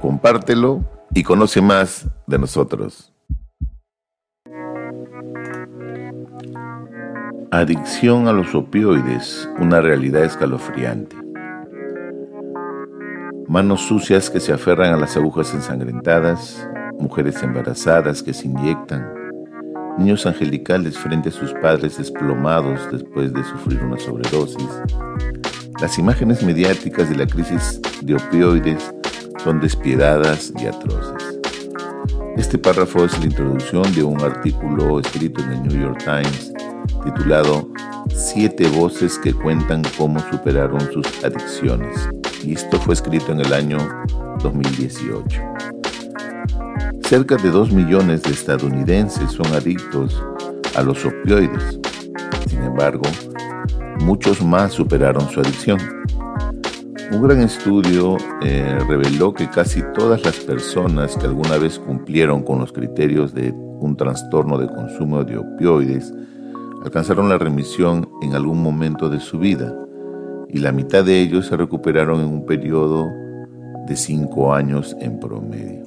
compártelo y conoce más de nosotros. Adicción a los opioides, una realidad escalofriante. Manos sucias que se aferran a las agujas ensangrentadas, mujeres embarazadas que se inyectan, niños angelicales frente a sus padres desplomados después de sufrir una sobredosis. Las imágenes mediáticas de la crisis de opioides son despiadadas y atroces. Este párrafo es la introducción de un artículo escrito en el New York Times titulado Siete voces que cuentan cómo superaron sus adicciones. Y esto fue escrito en el año 2018. Cerca de 2 millones de estadounidenses son adictos a los opioides. Sin embargo, muchos más superaron su adicción. Un gran estudio eh, reveló que casi todas las personas que alguna vez cumplieron con los criterios de un trastorno de consumo de opioides alcanzaron la remisión en algún momento de su vida y la mitad de ellos se recuperaron en un periodo de cinco años en promedio.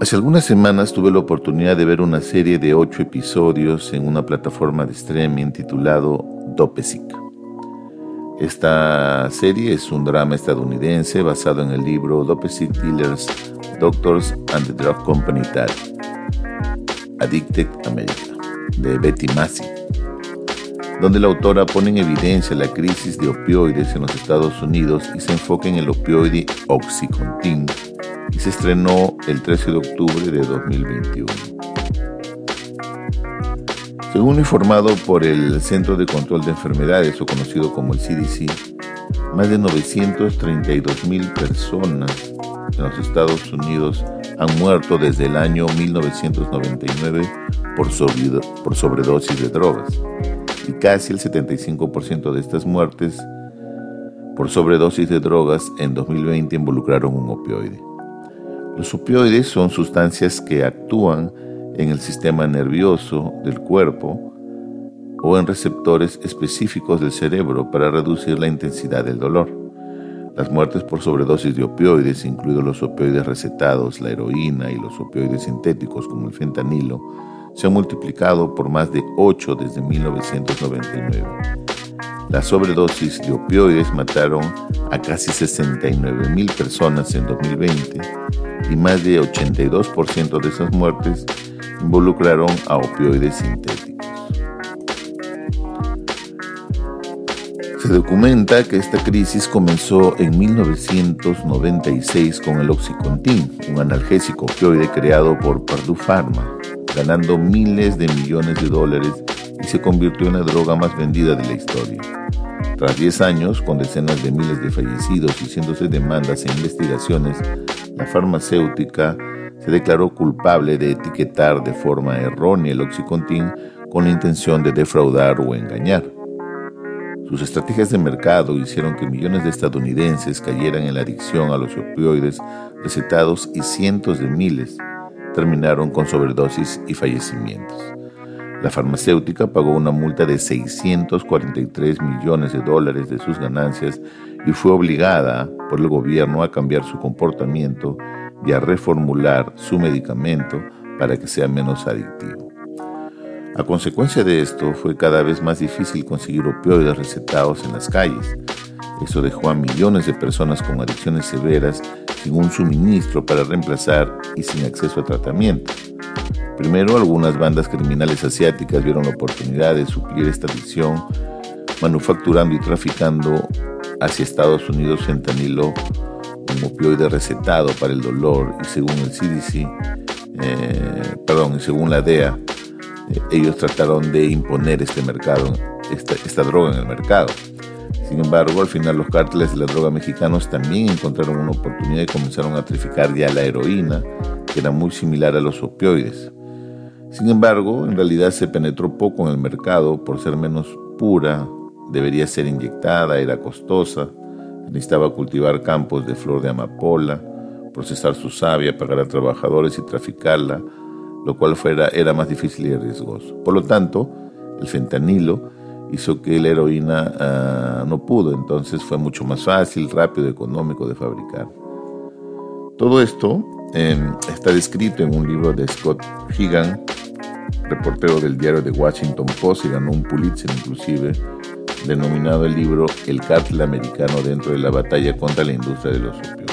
Hace algunas semanas tuve la oportunidad de ver una serie de ocho episodios en una plataforma de streaming titulado Dopesic. Esta serie es un drama estadounidense basado en el libro Dopesic Dealers, Doctors and the Drug Company Addicted America de Betty Massey, donde la autora pone en evidencia la crisis de opioides en los Estados Unidos y se enfoca en el opioide Oxycontin y se estrenó el 13 de octubre de 2021. Según informado por el Centro de Control de Enfermedades, o conocido como el CDC, más de 932 mil personas en los Estados Unidos han muerto desde el año 1999 por, sobredosis de drogas y casi el 75% de estas muertes por sobredosis de drogas en 2020 involucraron un opioide. Los opioides son sustancias que actúan en el sistema nervioso del cuerpo o en receptores específicos del cerebro para reducir la intensidad del dolor. Las muertes por sobredosis de opioides, incluidos los opioides recetados, la heroína y los opioides sintéticos como el fentanilo, se han multiplicado por más de 8 desde 1999. Las sobredosis de opioides mataron a casi 69 mil personas en 2020 y más de 82% de esas muertes involucraron a opioides sintéticos. Se documenta que esta crisis comenzó en 1996 con el Oxycontin, un analgésico opioide creado por Purdue Pharma, ganando miles de millones de dólares y se convirtió en la droga más vendida de la historia. Tras 10 años, con decenas de miles de fallecidos y cientos de demandas e investigaciones, la farmacéutica se declaró culpable de etiquetar de forma errónea el Oxycontin con la intención de defraudar o engañar. Sus estrategias de mercado hicieron que millones de estadounidenses cayeran en la adicción a los opioides recetados y cientos de miles terminaron con sobredosis y fallecimientos. La farmacéutica pagó una multa de 643 millones de dólares de sus ganancias y fue obligada por el gobierno a cambiar su comportamiento y a reformular su medicamento para que sea menos adictivo. A consecuencia de esto, fue cada vez más difícil conseguir opioides recetados en las calles. Eso dejó a millones de personas con adicciones severas sin un suministro para reemplazar y sin acceso a tratamiento. Primero, algunas bandas criminales asiáticas vieron la oportunidad de suplir esta adicción manufacturando y traficando hacia Estados Unidos fentanilo, opioide recetado para el dolor y según el CDC, eh, perdón, y según la DEA, eh, ellos trataron de imponer este mercado, esta, esta droga en el mercado. Sin embargo, al final los cárteles de la droga mexicanos también encontraron una oportunidad y comenzaron a traficar ya la heroína, que era muy similar a los opioides. Sin embargo, en realidad se penetró poco en el mercado por ser menos pura, debería ser inyectada, era costosa, necesitaba cultivar campos de flor de amapola, procesar su savia, pagar a trabajadores y traficarla, lo cual fuera, era más difícil y riesgoso. Por lo tanto, el fentanilo hizo que la heroína ah, no pudo, entonces fue mucho más fácil, rápido, económico de fabricar. Todo esto em, está descrito en un libro de Scott Higan, reportero del diario The Washington Post y ganó un Pulitzer inclusive, denominado el libro El cártel americano dentro de la batalla contra la industria de los opioides.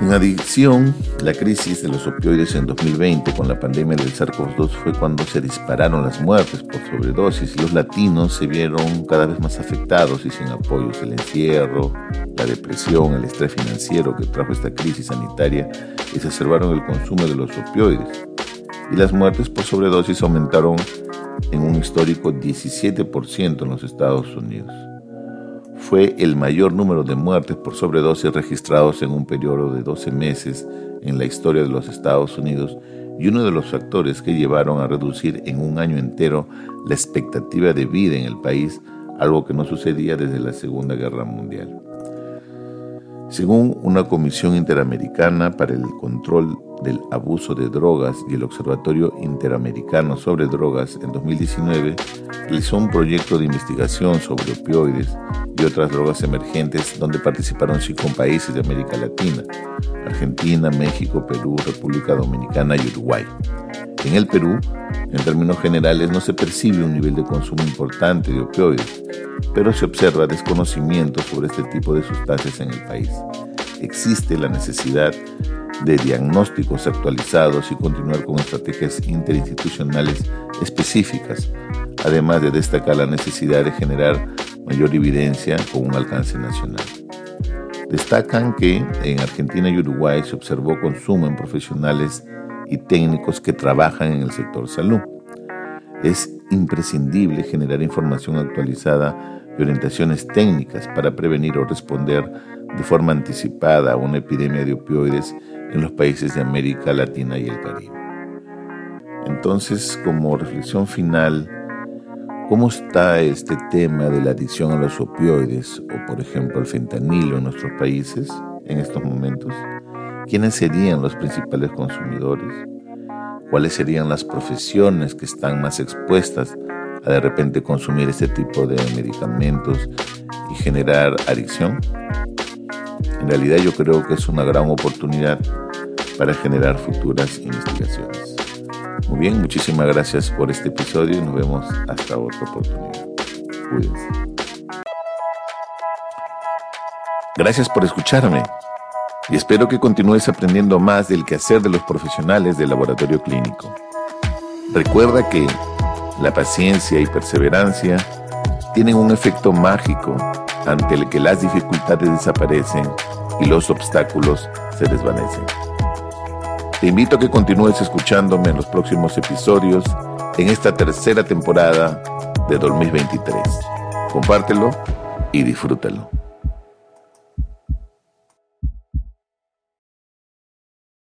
En adicción, la crisis de los opioides en 2020 con la pandemia del SARS-CoV-2 fue cuando se dispararon las muertes por sobredosis y los latinos se vieron cada vez más afectados y sin apoyos. El encierro, la depresión, el estrés financiero que trajo esta crisis sanitaria exacerbaron el consumo de los opioides y las muertes por sobredosis aumentaron en un histórico 17% en los Estados Unidos fue el mayor número de muertes por sobredosis registrados en un periodo de 12 meses en la historia de los Estados Unidos y uno de los factores que llevaron a reducir en un año entero la expectativa de vida en el país, algo que no sucedía desde la Segunda Guerra Mundial. Según una comisión interamericana para el control del abuso de drogas y el Observatorio Interamericano sobre Drogas en 2019 realizó un proyecto de investigación sobre opioides y otras drogas emergentes donde participaron cinco países de América Latina, Argentina, México, Perú, República Dominicana y Uruguay. En el Perú, en términos generales, no se percibe un nivel de consumo importante de opioides, pero se observa desconocimiento sobre este tipo de sustancias en el país. Existe la necesidad de diagnósticos actualizados y continuar con estrategias interinstitucionales específicas, además de destacar la necesidad de generar mayor evidencia con un alcance nacional. Destacan que en Argentina y Uruguay se observó consumo en profesionales y técnicos que trabajan en el sector salud. Es imprescindible generar información actualizada y orientaciones técnicas para prevenir o responder de forma anticipada a una epidemia de opioides en los países de América Latina y el Caribe. Entonces, como reflexión final, ¿cómo está este tema de la adicción a los opioides o, por ejemplo, el fentanilo en nuestros países en estos momentos? ¿Quiénes serían los principales consumidores? ¿Cuáles serían las profesiones que están más expuestas a de repente consumir este tipo de medicamentos y generar adicción? En realidad yo creo que es una gran oportunidad para generar futuras investigaciones. Muy bien, muchísimas gracias por este episodio y nos vemos hasta otra oportunidad. Cuídense. Gracias por escucharme y espero que continúes aprendiendo más del quehacer de los profesionales del laboratorio clínico. Recuerda que la paciencia y perseverancia tienen un efecto mágico ante el que las dificultades desaparecen y los obstáculos se desvanecen. Te invito a que continúes escuchándome en los próximos episodios en esta tercera temporada de 2023. Compártelo y disfrútalo.